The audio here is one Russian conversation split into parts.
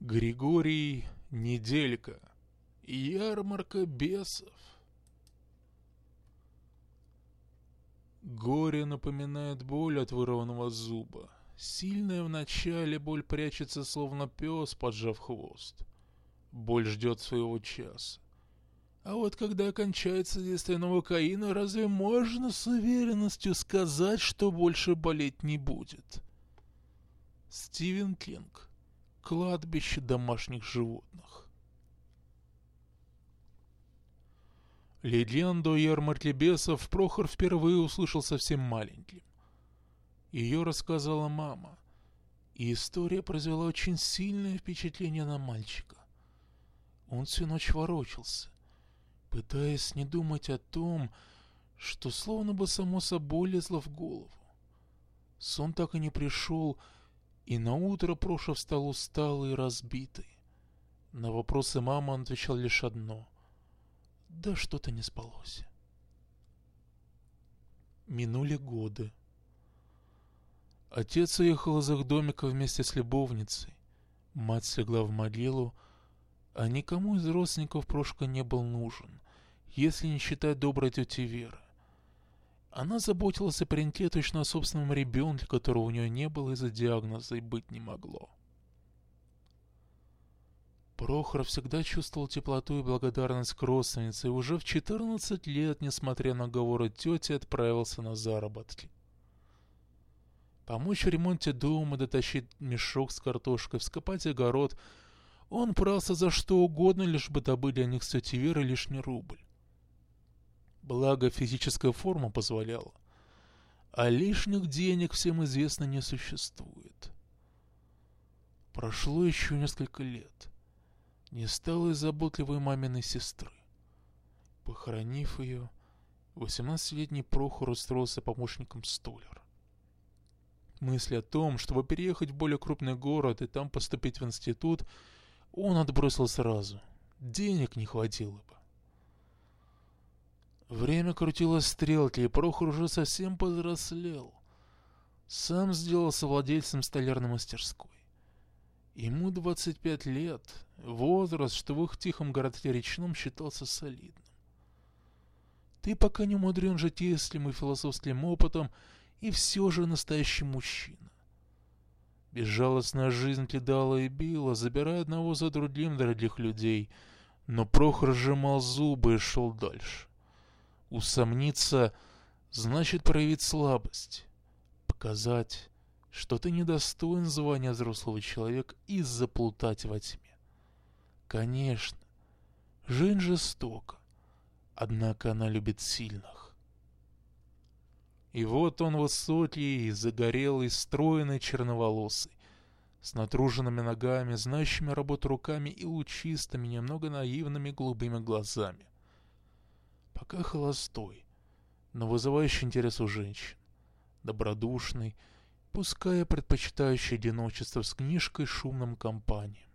Григорий Неделька. Ярмарка бесов. Горе напоминает боль от вырванного зуба. Сильная в начале боль прячется, словно пес, поджав хвост. Боль ждет своего часа. А вот когда кончается действие новокаина, разве можно с уверенностью сказать, что больше болеть не будет? Стивен Кинг кладбище домашних животных. Легенду о ярмарке бесов Прохор впервые услышал совсем маленьким. Ее рассказала мама, и история произвела очень сильное впечатление на мальчика. Он всю ночь ворочался, пытаясь не думать о том, что словно бы само собой лезло в голову. Сон так и не пришел, и на утро Проша встал усталый и разбитый. На вопросы мамы он отвечал лишь одно. Да что-то не спалось. Минули годы. Отец уехал из их домика вместе с любовницей. Мать слегла в могилу, а никому из родственников Прошка не был нужен, если не считать доброй тети Веры. Она заботилась о пареньке точно о собственном ребенке, которого у нее не было из-за диагноза и быть не могло. Прохор всегда чувствовал теплоту и благодарность к родственнице, и уже в 14 лет, несмотря на говоры тети, отправился на заработки. Помочь в ремонте дома, дотащить мешок с картошкой, вскопать огород — он брался за что угодно, лишь бы добыть для них с тетей Верой лишний рубль. Благо физическая форма позволяла. А лишних денег, всем известно, не существует. Прошло еще несколько лет. Не стало и заботливой маминой сестры. Похоронив ее, 18-летний Прохор устроился помощником столяра. Мысли о том, чтобы переехать в более крупный город и там поступить в институт, он отбросил сразу. Денег не хватило. Время крутило стрелки, и Прохор уже совсем повзрослел. Сам сделался владельцем столярной мастерской. Ему 25 лет, возраст, что в их тихом городке речном считался солидным. Ты пока не умудрен житейским и философским опытом, и все же настоящий мужчина. Безжалостная жизнь кидала и била, забирая одного за другим дорогих людей, но Прохор сжимал зубы и шел дальше. Усомниться значит проявить слабость, показать, что ты недостоин звания взрослого человека и заплутать во тьме. Конечно, жизнь жестока, однако она любит сильных. И вот он высокий, загорелый, стройный, черноволосый, с натруженными ногами, знающими работу руками и лучистыми, немного наивными голубыми глазами пока холостой, но вызывающий интерес у женщин, добродушный, пускай предпочитающий одиночество с книжкой шумным компаниям.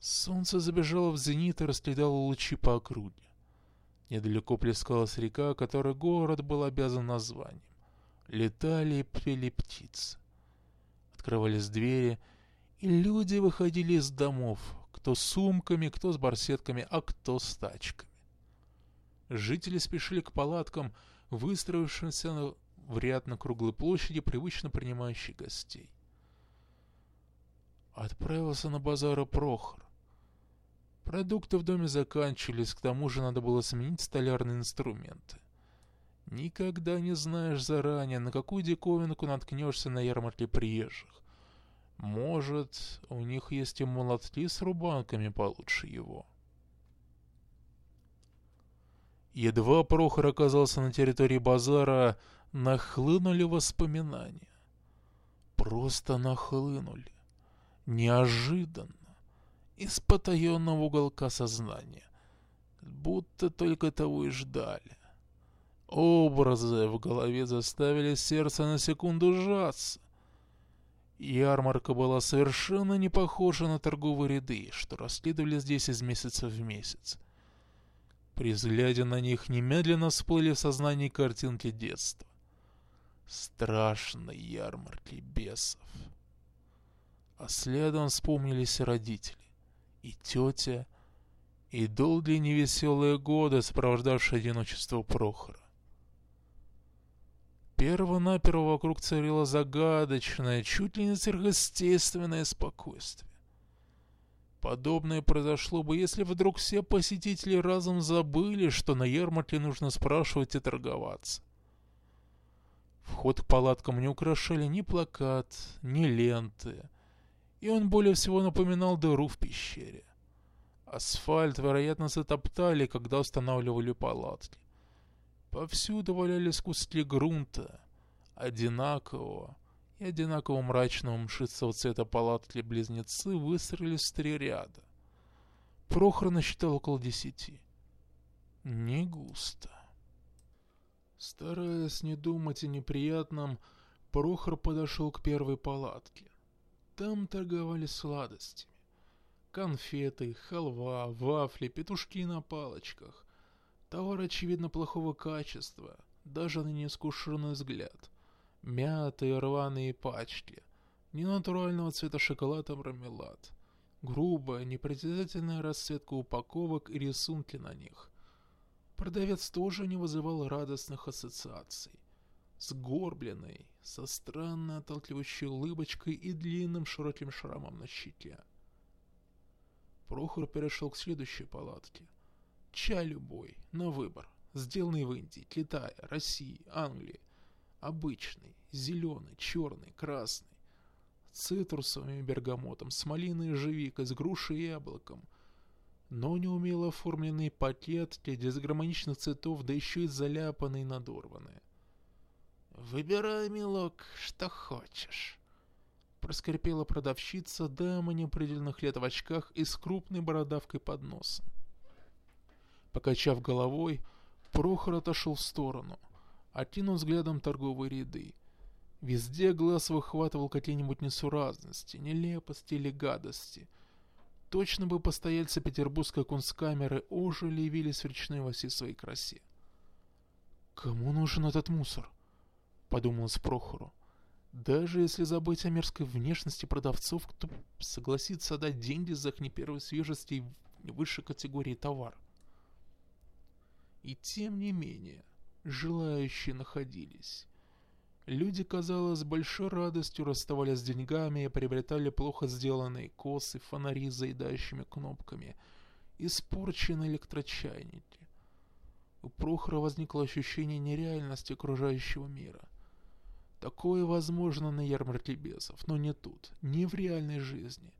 Солнце забежало в зенит и расследало лучи по округе. Недалеко плескалась река, которой город был обязан названием. Летали и пели птицы. Открывались двери, и люди выходили из домов, кто с сумками, кто с барсетками, а кто с тачками. Жители спешили к палаткам, выстроившимся в ряд на круглой площади, привычно принимающей гостей. Отправился на базар Прохор. Продукты в доме заканчивались, к тому же надо было сменить столярные инструменты. Никогда не знаешь заранее, на какую диковинку наткнешься на ярмарке приезжих. Может, у них есть и молотки с рубанками получше его. Едва Прохор оказался на территории базара, нахлынули воспоминания. Просто нахлынули. Неожиданно. Из потаенного уголка сознания. Будто только того и ждали. Образы в голове заставили сердце на секунду сжаться. Ярмарка была совершенно не похожа на торговые ряды, что расследовали здесь из месяца в месяц. При взгляде на них немедленно всплыли в сознании картинки детства. Страшной ярмарки бесов. А следом вспомнились родители, и тетя, и долгие невеселые годы, сопровождавшие одиночество Прохора. Перво-наперво вокруг царило загадочное, чуть ли не сверхъестественное спокойствие. Подобное произошло бы, если вдруг все посетители разом забыли, что на ярмарке нужно спрашивать и торговаться. Вход к палаткам не украшали ни плакат, ни ленты, и он более всего напоминал дыру в пещере. Асфальт, вероятно, затоптали, когда устанавливали палатки. Повсюду валялись куски грунта, одинакового и одинаково мрачного мшистого цвета палатки близнецы выстроились в три ряда. Прохор насчитал около десяти. Не густо. Стараясь не думать о неприятном, Прохор подошел к первой палатке. Там торговали сладостями. Конфеты, халва, вафли, петушки на палочках. Товар, очевидно, плохого качества, даже на неискушенный взгляд. Мятые рваные пачки, ненатурального цвета шоколад и мармелад. Грубая, непритязательная расцветка упаковок и рисунки на них. Продавец тоже не вызывал радостных ассоциаций. Сгорбленный, со странной отталкивающей улыбочкой и длинным широким шрамом на щеке. Прохор перешел к следующей палатке — Чай любой, на выбор. Сделанный в Индии, Китае, России, Англии. Обычный, зеленый, черный, красный. С цитрусовым бергамотом, с малиной и ежевикой, с грушей и яблоком. Но неумело оформленный пакет дисгармоничных цветов, да еще и заляпанный и надорванный. «Выбирай, милок, что хочешь», — проскрипела продавщица дама неопределенных лет в очках и с крупной бородавкой под носом. Покачав головой, Прохор отошел в сторону, окинул взглядом торговые ряды. Везде глаз выхватывал какие-нибудь несуразности, нелепости или гадости. Точно бы постояльцы петербургской кунсткамеры ожили и явились в речной во всей своей красе. «Кому нужен этот мусор?» — подумалось Прохору. «Даже если забыть о мерзкой внешности продавцов, кто согласится отдать деньги за их не первой свежести и высшей категории товар?» И тем не менее, желающие находились. Люди, казалось, с большой радостью расставались с деньгами и приобретали плохо сделанные косы, фонари с заедающими кнопками, испорченные электрочайники. У Прохора возникло ощущение нереальности окружающего мира. Такое возможно на ярмарке бесов, но не тут, не в реальной жизни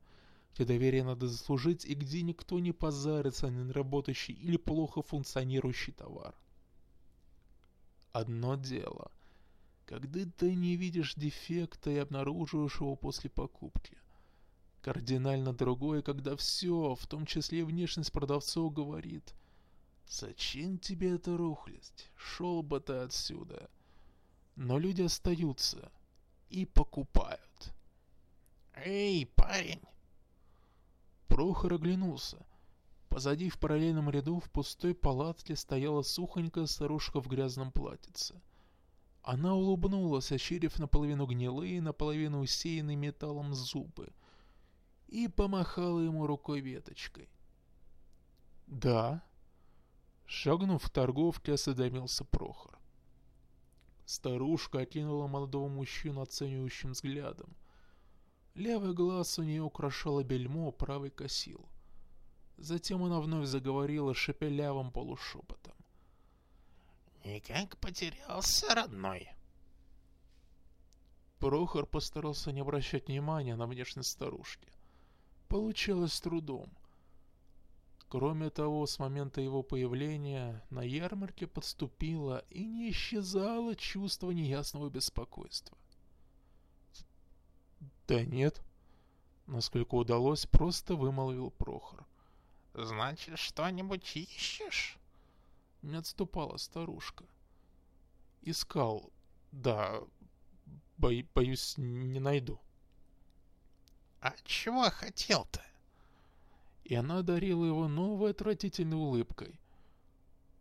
где доверие надо заслужить и где никто не позарится на неработающий или плохо функционирующий товар. Одно дело, когда ты не видишь дефекта и обнаруживаешь его после покупки. Кардинально другое, когда все, в том числе внешность продавцов, говорит «Зачем тебе эта рухлядь? Шел бы ты отсюда!» Но люди остаются и покупают. «Эй, парень!» Прохор оглянулся. Позади в параллельном ряду в пустой палатке стояла сухонькая старушка в грязном платьице. Она улыбнулась, ощерив наполовину гнилые, наполовину усеянные металлом зубы, и помахала ему рукой веточкой. «Да?» Шагнув в торговке, осведомился Прохор. Старушка окинула молодого мужчину оценивающим взглядом. Левый глаз у нее украшало бельмо, правый косил. Затем она вновь заговорила шепелявым полушепотом. «Никак потерялся, родной?» Прохор постарался не обращать внимания на внешность старушки. Получилось с трудом. Кроме того, с момента его появления на ярмарке подступило и не исчезало чувство неясного беспокойства. «Да нет». Насколько удалось, просто вымолвил Прохор. «Значит, что-нибудь ищешь?» Не отступала старушка. «Искал. Да, бо боюсь, не найду». «А чего хотел-то?» И она одарила его новой отвратительной улыбкой.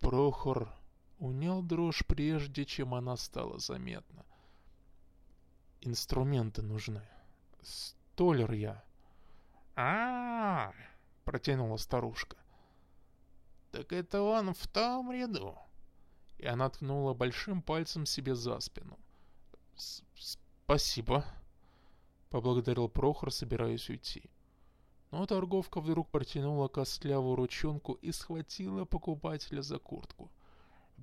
Прохор унял дрожь прежде, чем она стала заметна. «Инструменты нужны», Толер я. а, -а, -а протянула старушка. «Так это он в том ряду!» И она ткнула большим пальцем себе за спину. «Спасибо!» — поблагодарил Прохор, собираясь уйти. Но торговка вдруг протянула костлявую ручонку и схватила покупателя за куртку.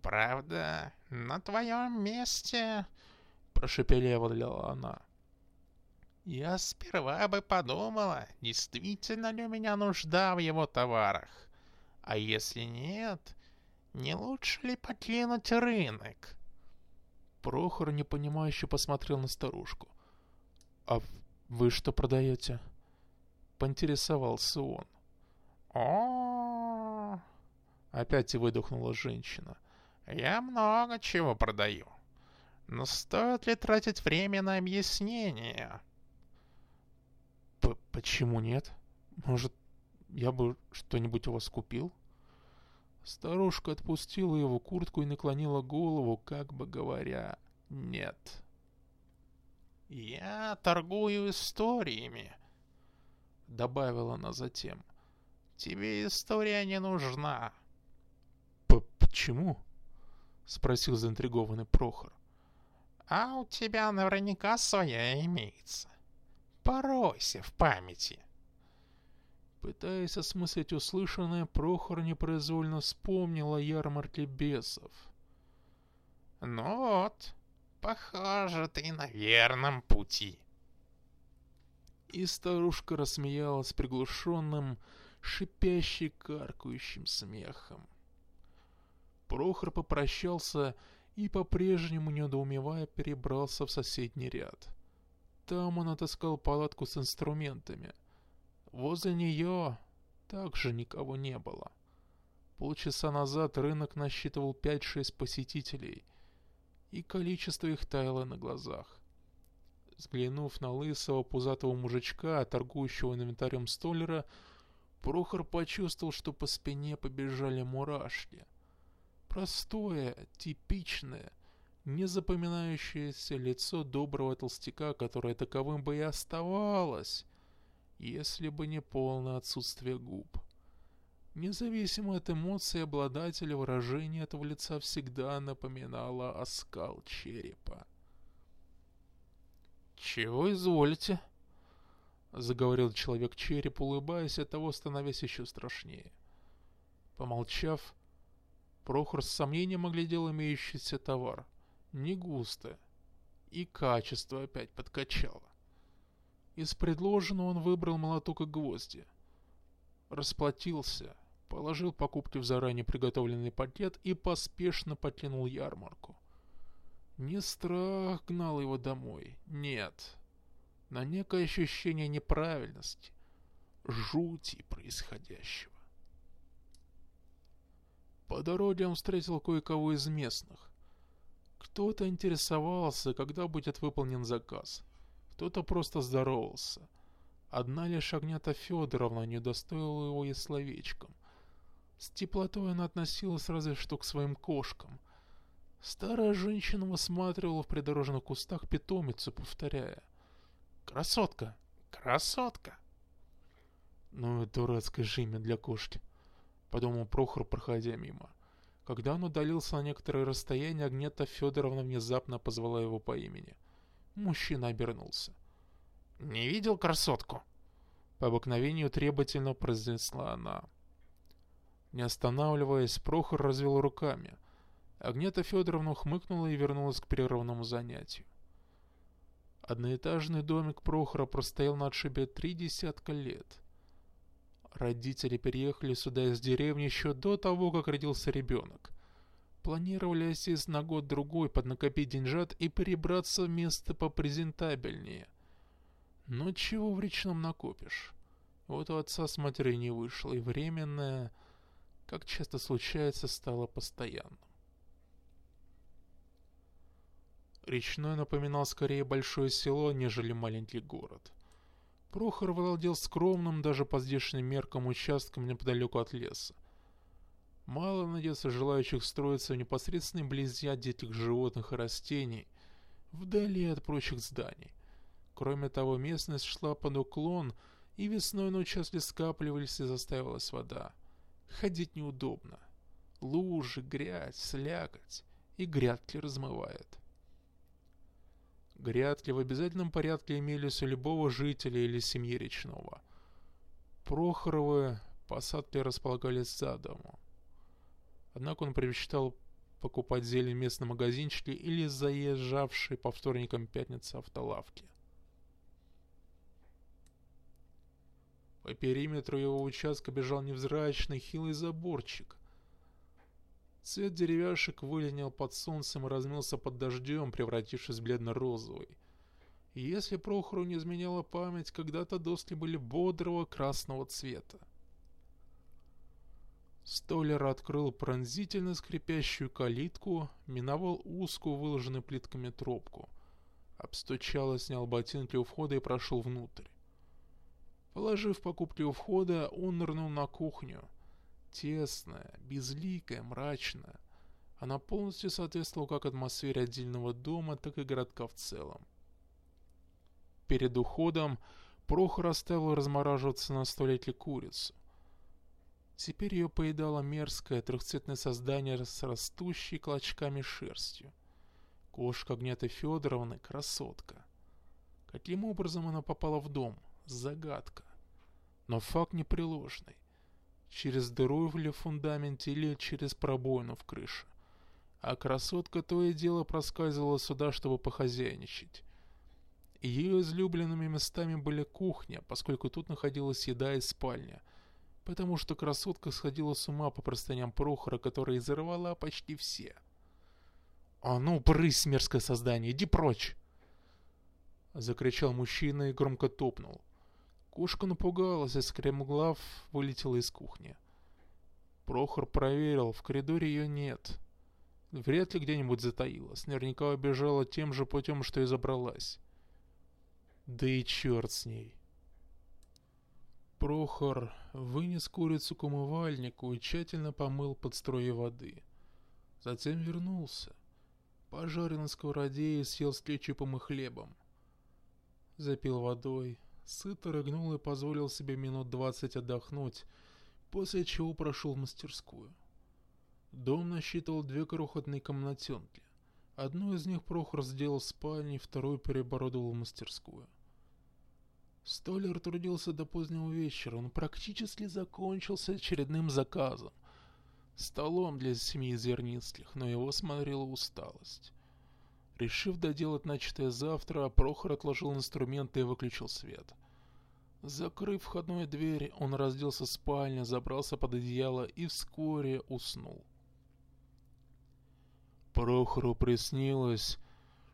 «Правда, на твоем месте...» — прошепелевала она. «Я сперва бы подумала, действительно ли у меня нужда в его товарах. А если нет, не лучше ли покинуть рынок?» Прохор непонимающе посмотрел на старушку. «А вы что продаете?» Поинтересовался он. о Опять выдохнула женщина. «Я много чего продаю. Но стоит ли тратить время на объяснение?» «Почему нет? Может, я бы что-нибудь у вас купил?» Старушка отпустила его куртку и наклонила голову, как бы говоря «нет». «Я торгую историями», — добавила она затем. «Тебе история не нужна». «Почему?» — спросил заинтригованный Прохор. «А у тебя наверняка своя имеется. Поройся в памяти». Пытаясь осмыслить услышанное, Прохор непроизвольно вспомнил о ярмарке бесов. «Ну вот, похоже, ты на верном пути». И старушка рассмеялась приглушенным, шипящий, каркающим смехом. Прохор попрощался и, по-прежнему недоумевая, перебрался в соседний ряд. Там он отыскал палатку с инструментами — Возле нее также никого не было. Полчаса назад рынок насчитывал 5-6 посетителей, и количество их таяло на глазах. Взглянув на лысого пузатого мужичка, торгующего инвентарем столера, Прохор почувствовал, что по спине побежали мурашки. Простое, типичное, незапоминающееся лицо доброго толстяка, которое таковым бы и оставалось, если бы не полное отсутствие губ. Независимо от эмоций обладателя выражение этого лица всегда напоминало оскал черепа. «Чего изволите?» — заговорил человек-череп, улыбаясь, от того становясь еще страшнее. Помолчав, Прохор с сомнением оглядел имеющийся товар. Не густо. И качество опять подкачало. Из предложенного он выбрал молоток и гвозди. Расплатился, положил покупки в заранее приготовленный пакет и поспешно покинул ярмарку. Не страх гнал его домой, нет. На некое ощущение неправильности, жути происходящего. По дороге он встретил кое-кого из местных. Кто-то интересовался, когда будет выполнен заказ — кто-то просто здоровался. Одна лишь Агнята Федоровна не удостоила его и словечком. С теплотой она относилась разве что к своим кошкам. Старая женщина высматривала в придорожных кустах питомицу, повторяя. «Красотка! Красотка!» «Ну и дурацкое же имя для кошки», — подумал Прохор, проходя мимо. Когда он удалился на некоторое расстояние, Агнета Федоровна внезапно позвала его по имени — Мужчина обернулся. «Не видел красотку?» По обыкновению требовательно произнесла она. Не останавливаясь, Прохор развел руками. Агнета Федоровна хмыкнула и вернулась к прерванному занятию. Одноэтажный домик Прохора простоял на отшибе три десятка лет. Родители переехали сюда из деревни еще до того, как родился ребенок. Планировали осесть на год-другой, поднакопить деньжат и перебраться в место попрезентабельнее. Но чего в речном накопишь? Вот у отца с матерью не вышло, и временное, как часто случается, стало постоянным. Речной напоминал скорее большое село, нежели маленький город. Прохор владел скромным, даже по здешним меркам, участком неподалеку от леса. Мало найдется желающих строиться в непосредственной близи от этих животных и растений, вдали от прочих зданий. Кроме того, местность шла под уклон, и весной на участке скапливались и застаивалась вода. Ходить неудобно. Лужи, грязь, слякоть, и грядки размывает. Грядки в обязательном порядке имелись у любого жителя или семьи речного. Прохоровы посадки располагались за домом. Однако он предпочитал покупать зелень в местном магазинчике или заезжавшей по вторникам пятнице автолавки. По периметру его участка бежал невзрачный хилый заборчик. Цвет деревяшек выленил под солнцем и размылся под дождем, превратившись в бледно-розовый. Если Прохору не изменяла память, когда-то доски были бодрого красного цвета. Столер открыл пронзительно скрипящую калитку, миновал узкую, выложенную плитками тропку. Обстучал и снял ботинки у входа и прошел внутрь. Положив покупки у входа, он нырнул на кухню. Тесная, безликая, мрачная. Она полностью соответствовала как атмосфере отдельного дома, так и городка в целом. Перед уходом Прохор оставил размораживаться на столете курицу. Теперь ее поедало мерзкое трехцветное создание с растущей клочками шерстью. Кошка Агнеты Федоровны — красотка. Каким образом она попала в дом? Загадка. Но факт непреложный. Через дыру в фундаменте или через пробоину в крыше. А красотка то и дело проскальзывала сюда, чтобы похозяйничать. Ее излюбленными местами были кухня, поскольку тут находилась еда и спальня, потому что красотка сходила с ума по простыням Прохора, которая изорвала почти все. «А ну, брысь, мерзкое создание, иди прочь!» Закричал мужчина и громко топнул. Кошка напугалась, и скремглав вылетела из кухни. Прохор проверил, в коридоре ее нет. Вряд ли где-нибудь затаилась, наверняка убежала тем же путем, что и забралась. Да и черт с ней. Прохор вынес курицу к умывальнику и тщательно помыл под струей воды. Затем вернулся. Пожарил на сковороде и съел с кетчупом и хлебом. Запил водой, Сыто рыгнул и позволил себе минут двадцать отдохнуть, после чего прошел в мастерскую. Дом насчитывал две крохотные комнатенки. Одну из них Прохор сделал спальней, вторую переоборудовал в мастерскую. Столер трудился до позднего вечера, он практически закончился очередным заказом. Столом для семьи Зерницких, но его смотрела усталость. Решив доделать начатое завтра, Прохор отложил инструменты и выключил свет. Закрыв входную дверь, он разделся в спальне, забрался под одеяло и вскоре уснул. Прохору приснилось,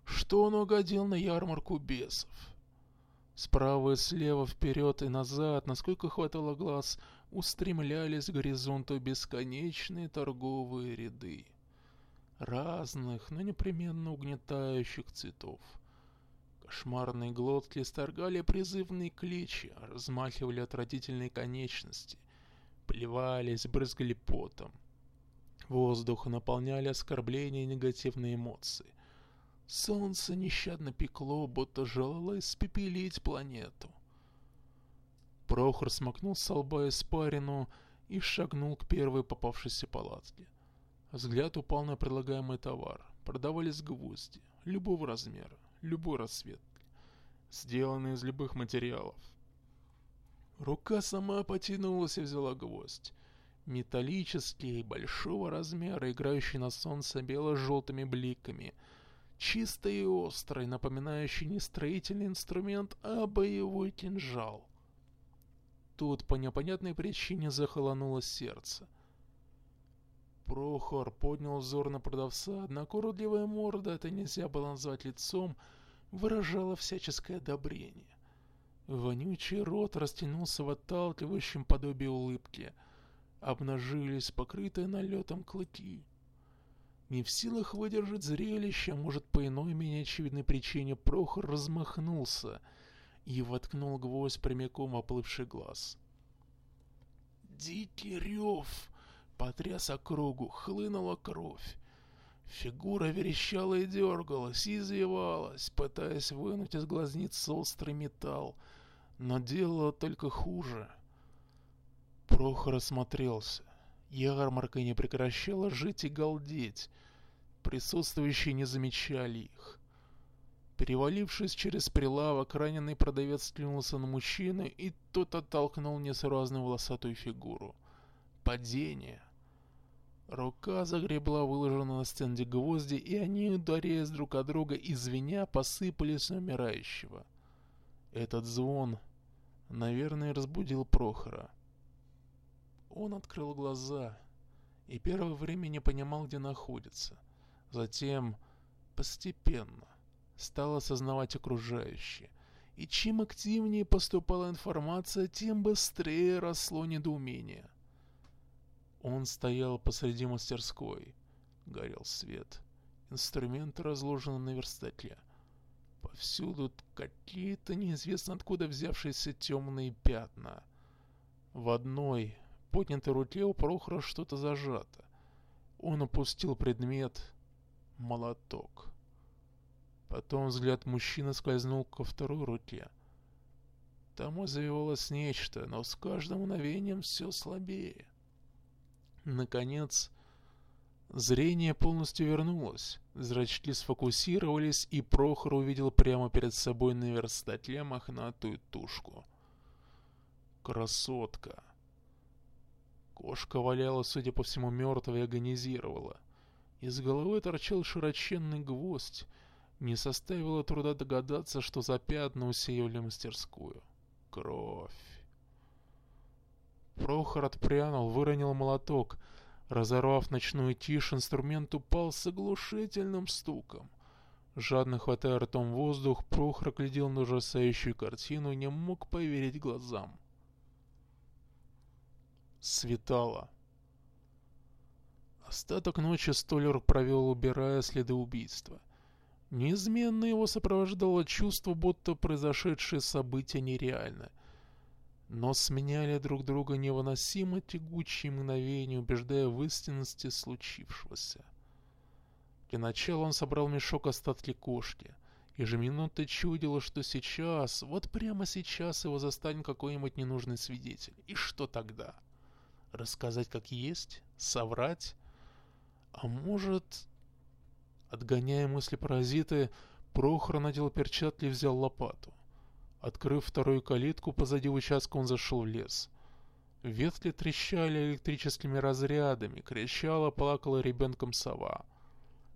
что он угодил на ярмарку бесов. Справа и слева, вперед и назад, насколько хватало глаз, устремлялись к горизонту бесконечные торговые ряды разных, но непременно угнетающих цветов. Кошмарные глотки сторгали призывные кличи, размахивали отвратительные конечности, плевались, брызгали потом. Воздух наполняли оскорбления и негативные эмоции. Солнце нещадно пекло, будто желало испепелить планету. Прохор смакнул с лба испарину и шагнул к первой попавшейся палатке. Взгляд упал на предлагаемый товар. Продавались гвозди, любого размера, любой расцветки, сделанные из любых материалов. Рука сама потянулась и взяла гвоздь. Металлический, большого размера, играющий на солнце бело-желтыми бликами. Чистый и острый, напоминающий не строительный инструмент, а боевой кинжал. Тут по непонятной причине захолонуло сердце. Прохор поднял взор на продавца, однако уродливая морда, это нельзя было назвать лицом, выражала всяческое одобрение. Вонючий рот растянулся в отталкивающем подобии улыбки. Обнажились покрытые налетом клыки. Не в силах выдержать зрелище, может, по иной менее очевидной причине, Прохор размахнулся и воткнул гвоздь прямиком в оплывший глаз. «Дикий рев!» Потряс округу, хлынула кровь. Фигура верещала и дергалась, и извивалась, пытаясь вынуть из глазниц острый металл, но делала только хуже. Прохор осмотрелся. Ярмарка не прекращала жить и галдеть. Присутствующие не замечали их. Перевалившись через прилавок, раненый продавец клюнулся на мужчину, и тот оттолкнул несуразную волосатую фигуру. Падение. Рука загребла выложенную на стенде гвозди, и они, ударяясь друг от друга и звеня, посыпались на умирающего. Этот звон, наверное, разбудил Прохора. Он открыл глаза и первое время не понимал, где находится. Затем, постепенно, стал осознавать окружающее. И чем активнее поступала информация, тем быстрее росло недоумение. Он стоял посреди мастерской. Горел свет. Инструменты разложены на верстаке. Повсюду какие-то неизвестно откуда взявшиеся темные пятна. В одной поднятой руке у Прохора что-то зажато. Он опустил предмет — молоток. Потом взгляд мужчины скользнул ко второй руке. Там завивалось нечто, но с каждым мгновением все слабее. Наконец, зрение полностью вернулось. Зрачки сфокусировались, и Прохор увидел прямо перед собой на верстаке мохнатую тушку. Красотка. Кошка валяла, судя по всему, мертвой и агонизировала. Из головы торчал широченный гвоздь. Не составило труда догадаться, что за пятна усеивали мастерскую. Кровь. Прохор отпрянул, выронил молоток. Разорвав ночную тишь, инструмент упал с оглушительным стуком. Жадно хватая ртом воздух, Прохор глядел на ужасающую картину и не мог поверить глазам. Светало. Остаток ночи Столер провел, убирая следы убийства. Неизменно его сопровождало чувство, будто произошедшие события нереальны — но сменяли друг друга невыносимо тягучие мгновения, убеждая в истинности случившегося. Для начала он собрал мешок остатки кошки. Ежеминутно чудило, что сейчас, вот прямо сейчас его застанет какой-нибудь ненужный свидетель. И что тогда? Рассказать как есть? Соврать? А может... Отгоняя мысли паразиты, Прохор надел перчатки и взял лопату. Открыв вторую калитку позади участка, он зашел в лес. Ветки трещали электрическими разрядами, кричала, плакала ребенком сова.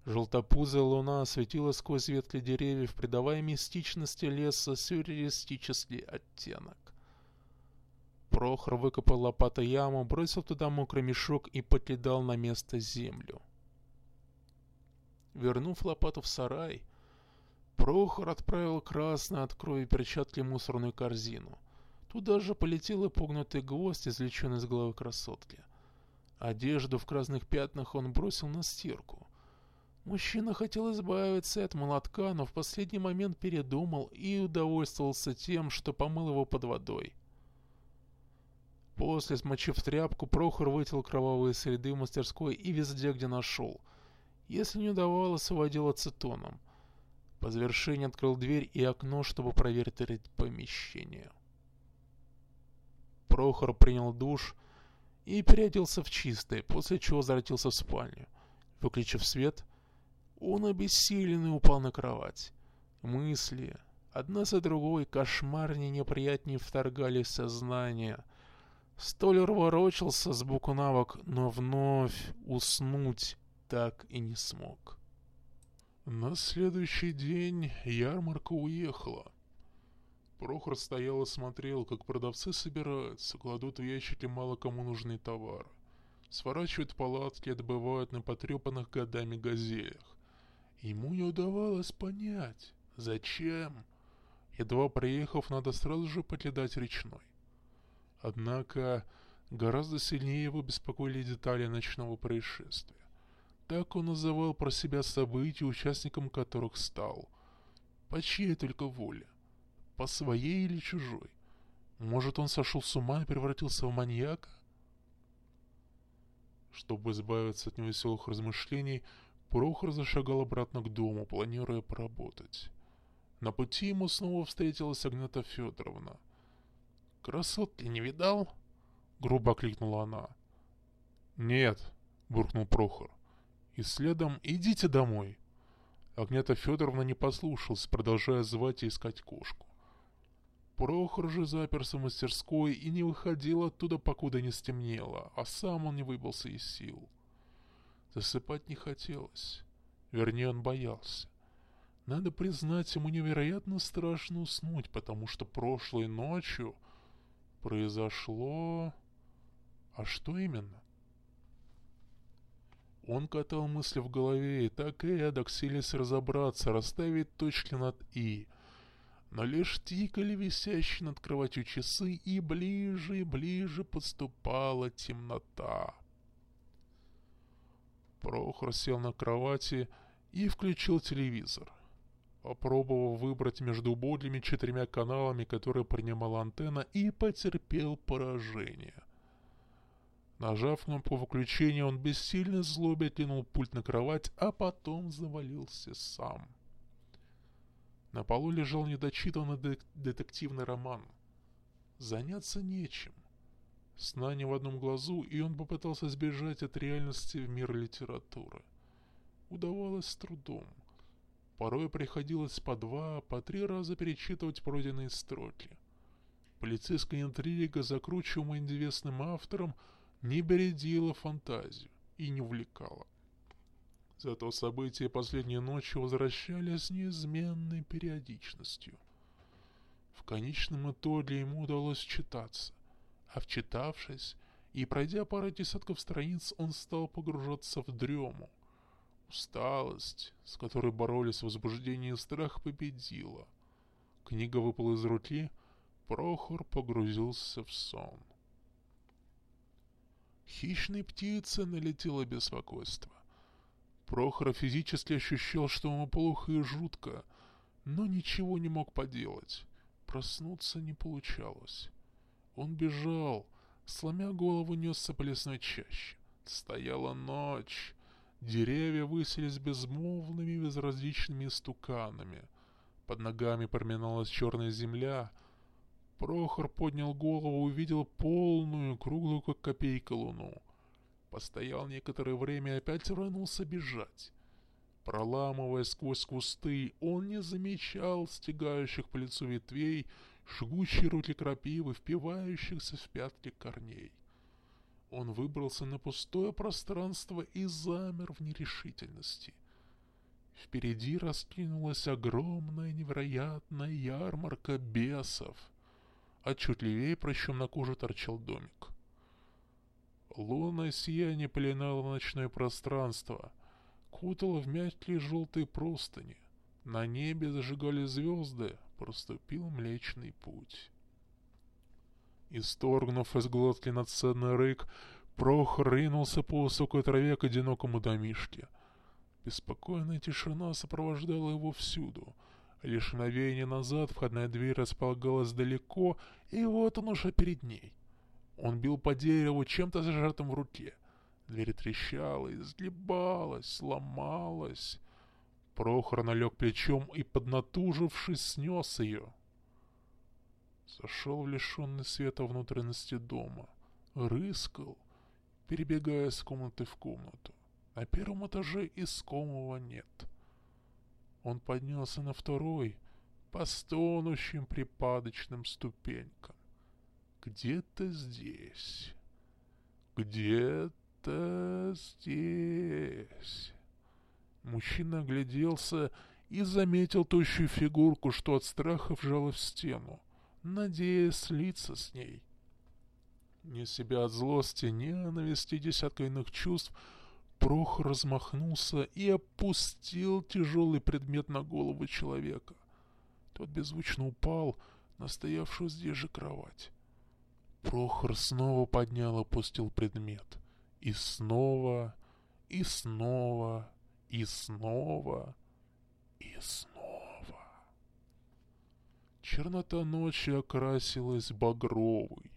Желтопузая луна осветила сквозь ветки деревьев, придавая мистичности леса сюрреалистический оттенок. Прохор выкопал лопатой яму, бросил туда мокрый мешок и покидал на место землю. Вернув лопату в сарай, Прохор отправил красный от крови перчатки мусорную корзину. Туда же полетел и погнутый гвоздь, извлеченный из головы красотки. Одежду в красных пятнах он бросил на стирку. Мужчина хотел избавиться от молотка, но в последний момент передумал и удовольствовался тем, что помыл его под водой. После, смочив тряпку, Прохор вытел кровавые следы в мастерской и везде, где нашел. Если не удавалось, уводил ацетоном. По завершении открыл дверь и окно, чтобы проверить помещение. Прохор принял душ и переоделся в чистое, после чего возвратился в спальню. Выключив свет, он обессиленный упал на кровать. Мысли, одна за другой, кошмарнее неприятнее вторгались в сознание. Столер ворочался с боку на но вновь уснуть так и не смог. На следующий день ярмарка уехала. Прохор стоял и смотрел, как продавцы собираются, кладут в ящики мало кому нужные товары. Сворачивают палатки отбывают на потрепанных годами газелях. Ему не удавалось понять, зачем. Едва приехав, надо сразу же покидать речной. Однако, гораздо сильнее его беспокоили детали ночного происшествия. Так он называл про себя события, участником которых стал. По чьей только воле? По своей или чужой? Может, он сошел с ума и превратился в маньяка? Чтобы избавиться от невеселых размышлений, Прохор зашагал обратно к дому, планируя поработать. На пути ему снова встретилась Агнета Федоровна. «Красотки не видал?» — грубо кликнула она. «Нет», — буркнул Прохор. «И следом идите домой». Агнета Федоровна не послушалась, продолжая звать и искать кошку. Прохор же заперся в мастерской и не выходил оттуда, покуда не стемнело, а сам он не выбился из сил. Засыпать не хотелось. Вернее, он боялся. Надо признать, ему невероятно страшно уснуть, потому что прошлой ночью произошло... А что именно? Он катал мысли в голове и так и эдак силясь разобраться, расставить точки над «и». Но лишь тикали висящие над кроватью часы, и ближе и ближе подступала темнота. Прохор сел на кровати и включил телевизор. Попробовал выбрать между убогими четырьмя каналами, которые принимала антенна, и потерпел поражение. Нажав кнопку выключения, он бессильно злобе отлинул пульт на кровать, а потом завалился сам. На полу лежал недочитанный детективный роман. Заняться нечем. Сна не в одном глазу, и он попытался сбежать от реальности в мир литературы. Удавалось с трудом. Порой приходилось по два, по три раза перечитывать пройденные строки. Полицейская интрига, закручиваемая неизвестным автором, не бередила фантазию и не увлекала. Зато события последней ночи возвращались с неизменной периодичностью. В конечном итоге ему удалось читаться, а вчитавшись и пройдя пару десятков страниц, он стал погружаться в дрему. Усталость, с которой боролись возбуждение и страх, победила. Книга выпала из руки, Прохор погрузился в сон. Хищной птицы налетело беспокойство. Прохор физически ощущал, что ему плохо и жутко, но ничего не мог поделать. Проснуться не получалось. Он бежал, сломя голову несся по лесной чаще. Стояла ночь. Деревья высились безмолвными безразличными стуканами. Под ногами проминалась черная земля. Прохор поднял голову и увидел полную, круглую, как копейка, луну. Постоял некоторое время и опять рванулся бежать. Проламывая сквозь кусты, он не замечал стегающих по лицу ветвей, жгучие руки крапивы, впивающихся в пятки корней. Он выбрался на пустое пространство и замер в нерешительности. Впереди раскинулась огромная невероятная ярмарка бесов, а чуть левее прощем на коже торчал домик. Лунное сияние пеленало ночное пространство, кутало в мягкие желтые простыни. На небе зажигали звезды, проступил Млечный Путь. Исторгнув из глотки надценный рык, Прохор ринулся по высокой траве к одинокому домишке. Беспокойная тишина сопровождала его всюду. Лишь мгновение назад входная дверь располагалась далеко, и вот он уже перед ней. Он бил по дереву чем-то зажатым в руке. Дверь трещала, изгибалась, сломалась. Прохор налег плечом и, поднатужившись, снес ее. Зашел в лишенный света внутренности дома. Рыскал, перебегая с комнаты в комнату. На первом этаже искомого нет. Он поднялся на второй, по стонущим припадочным ступенькам. Где-то здесь. Где-то здесь. Мужчина огляделся и заметил тощую фигурку, что от страха вжала в стену, надеясь слиться с ней. Не себя от злости, ненависти десятка иных чувств, Прохор размахнулся и опустил тяжелый предмет на голову человека. Тот беззвучно упал на стоявшую здесь же кровать. Прохор снова поднял и опустил предмет. И снова, и снова, и снова, и снова. Чернота ночи окрасилась багровой.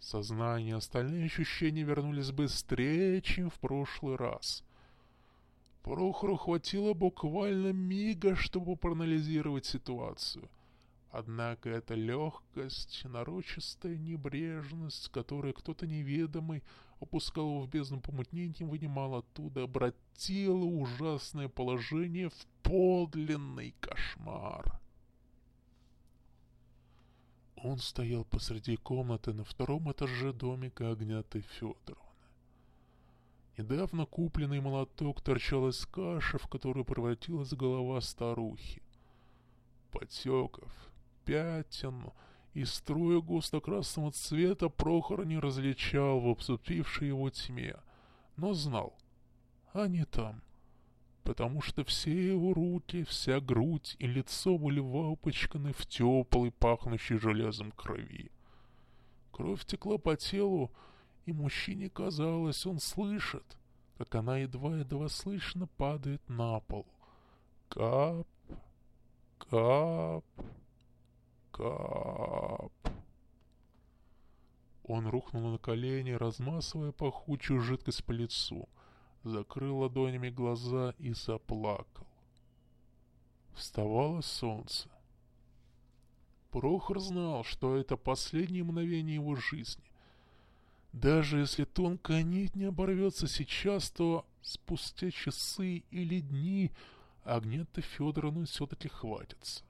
Сознание остальные ощущения вернулись быстрее, чем в прошлый раз. Прохору хватило буквально мига, чтобы проанализировать ситуацию. Однако эта легкость, нарочистая небрежность, с которой кто-то неведомый опускал его в бездну помутнения, вынимал оттуда, обратила ужасное положение в подлинный кошмар. Он стоял посреди комнаты на втором этаже домика Агняты Федоровны. Недавно купленный молоток торчал из каши, в которую превратилась голова старухи. Потеков, пятен и струя густо-красного цвета Прохор не различал в обступившей его тьме, но знал, они там, потому что все его руки, вся грудь и лицо были выпачканы в теплой, пахнущей железом крови. Кровь текла по телу, и мужчине казалось, он слышит, как она едва-едва слышно падает на пол. Кап, кап, кап. Он рухнул на колени, размасывая пахучую жидкость по лицу, закрыл ладонями глаза и заплакал. Вставало солнце. Прохор знал, что это последние мгновения его жизни. Даже если тонкая нить не оборвется сейчас, то спустя часы или дни Агнета Федоровна все-таки хватится.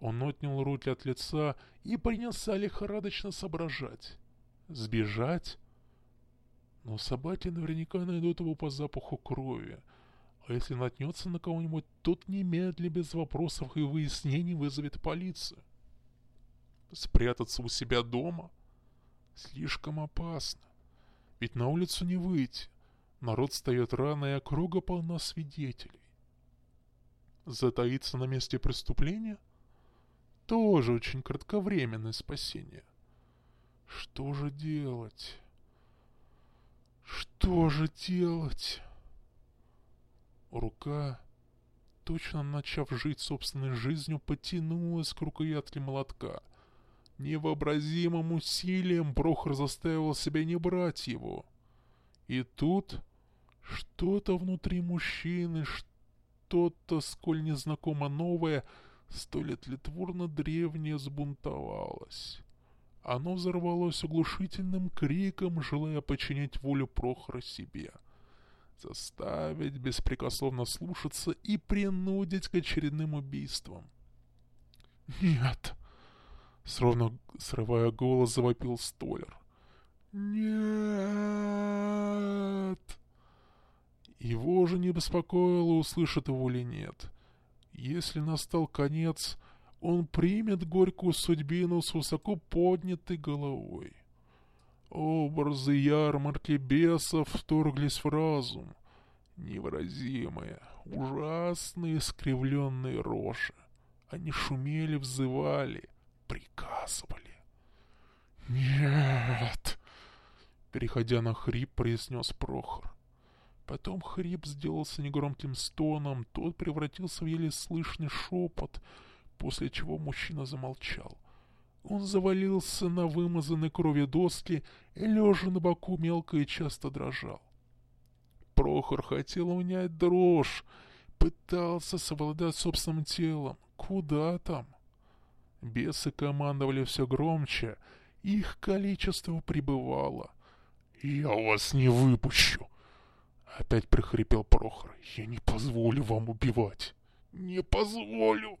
Он отнял руки от лица и принялся лихорадочно соображать. Сбежать? Но собаки наверняка найдут его по запаху крови. А если наткнется на кого-нибудь, тот немедленно без вопросов и выяснений вызовет полицию. Спрятаться у себя дома? Слишком опасно. Ведь на улицу не выйти. Народ встает рано, и округа полна свидетелей. Затаиться на месте преступления? Тоже очень кратковременное спасение. Что же делать? Что же делать? Рука, точно начав жить собственной жизнью, потянулась к рукоятке молотка. Невообразимым усилием Прохор заставил себя не брать его. И тут что-то внутри мужчины, что-то сколь незнакомо новое, столь отлетворно древнее сбунтовалось. Оно взорвалось оглушительным криком, желая подчинить волю Прохора себе. Заставить беспрекословно слушаться и принудить к очередным убийствам. «Нет!» Словно срывая голос, завопил Столер. «Нет!» Его же не беспокоило, услышит его или нет. Если настал конец, он примет горькую судьбину с высоко поднятой головой. Образы ярмарки бесов вторглись в разум. Невыразимые, ужасные искривленные рожи. Они шумели, взывали — приказывали. «Нет!» Переходя на хрип, произнес Прохор. Потом хрип сделался негромким стоном, тот превратился в еле слышный шепот, после чего мужчина замолчал. Он завалился на вымазанной кровью доски и, лежа на боку, мелко и часто дрожал. Прохор хотел унять дрожь, пытался совладать собственным телом. Куда там? Бесы командовали все громче, их количество прибывало. «Я вас не выпущу!» Опять прохрипел Прохор. «Я не позволю вам убивать! Не позволю!»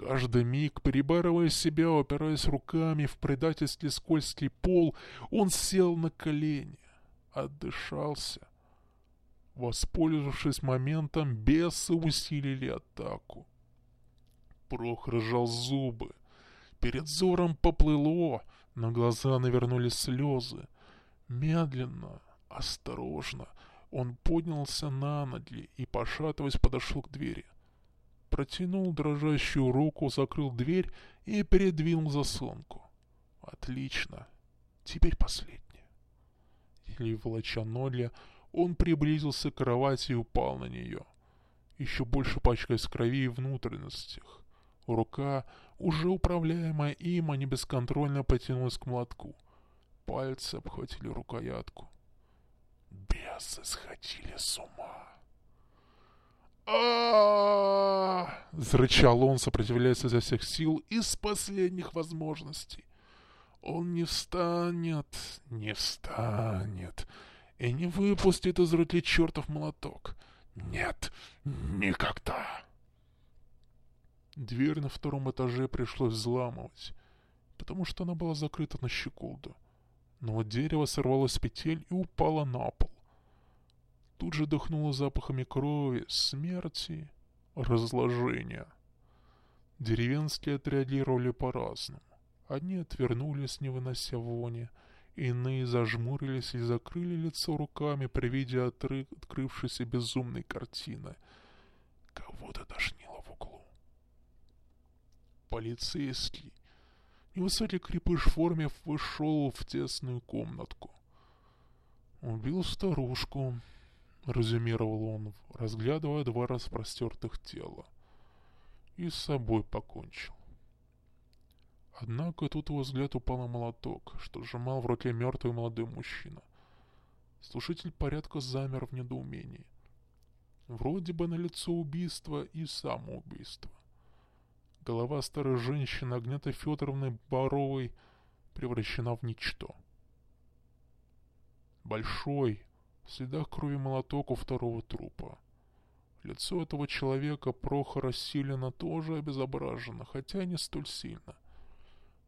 Каждый миг, перебарывая себя, опираясь руками в предательстве скользкий пол, он сел на колени, отдышался. Воспользовавшись моментом, бесы усилили атаку. Прохор сжал зубы. Перед взором поплыло, на глаза навернулись слезы. Медленно, осторожно, он поднялся на ноги и, пошатываясь, подошел к двери. Протянул дрожащую руку, закрыл дверь и передвинул заслонку. Отлично. Теперь последнее. Еле волоча ноги, он приблизился к кровати и упал на нее. Еще больше пачкаясь крови и внутренностях. Рука, уже управляемая им, а не бесконтрольно потянулась к молотку. Пальцы обхватили рукоятку. Бесы сходили с ума. А Зарычал он, сопротивляясь изо всех сил из последних возможностей. Он не встанет, не встанет и не выпустит из руки чертов молоток. Нет, никогда. Дверь на втором этаже пришлось взламывать, потому что она была закрыта на щеколду. Но дерево сорвалось с петель и упало на пол. Тут же дыхнуло запахами крови, смерти, разложения. Деревенские отреагировали по-разному. Одни отвернулись, не вынося вони, иные зажмурились и закрыли лицо руками при виде отры... открывшейся безумной картины. Кого-то тошнило в углу. Полицейский, невысокий крепыш в форме, вышел в тесную комнатку. «Убил старушку», — резюмировал он, разглядывая два распростертых тела. «И с собой покончил». Однако тут его взгляд упал на молоток, что сжимал в руке мертвый молодой мужчина. Слушатель порядка замер в недоумении. Вроде бы на лицо убийство и самоубийство. Голова старой женщины Агнеты Федоровны Боровой превращена в ничто. Большой, в следах крови молоток у второго трупа. Лицо этого человека Прохора Силина тоже обезображено, хотя не столь сильно —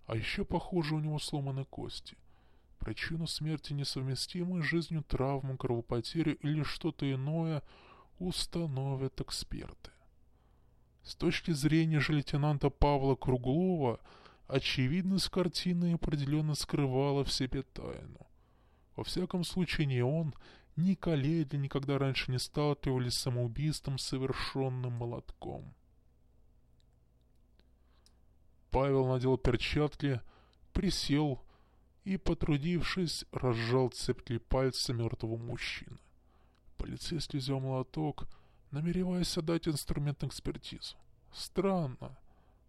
а еще, похоже, у него сломаны кости. Причину смерти несовместимой с жизнью травму, кровопотерю или что-то иное установят эксперты. С точки зрения же лейтенанта Павла Круглова, очевидность картины определенно скрывала в себе тайну. Во всяком случае, ни он, ни коллеги никогда раньше не сталкивались с самоубийством, совершенным молотком. Павел надел перчатки, присел и, потрудившись, разжал цепкие пальцы мертвого мужчины. Полицейский взял молоток, намереваясь отдать инструмент на экспертизу. Странно,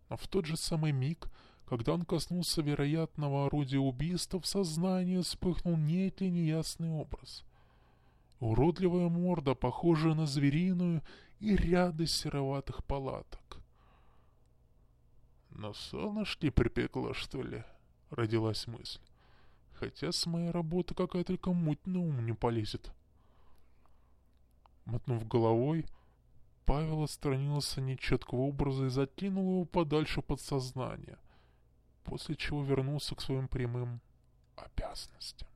но в тот же самый миг, когда он коснулся вероятного орудия убийства, в сознании вспыхнул некий неясный образ. Уродливая морда, похожая на звериную, и ряды сероватых палаток. На солнышке припекло, что ли? Родилась мысль. Хотя с моей работы какая только муть на ум не полезет. Мотнув головой, Павел отстранился нечеткого образа и закинул его подальше подсознания, после чего вернулся к своим прямым обязанностям.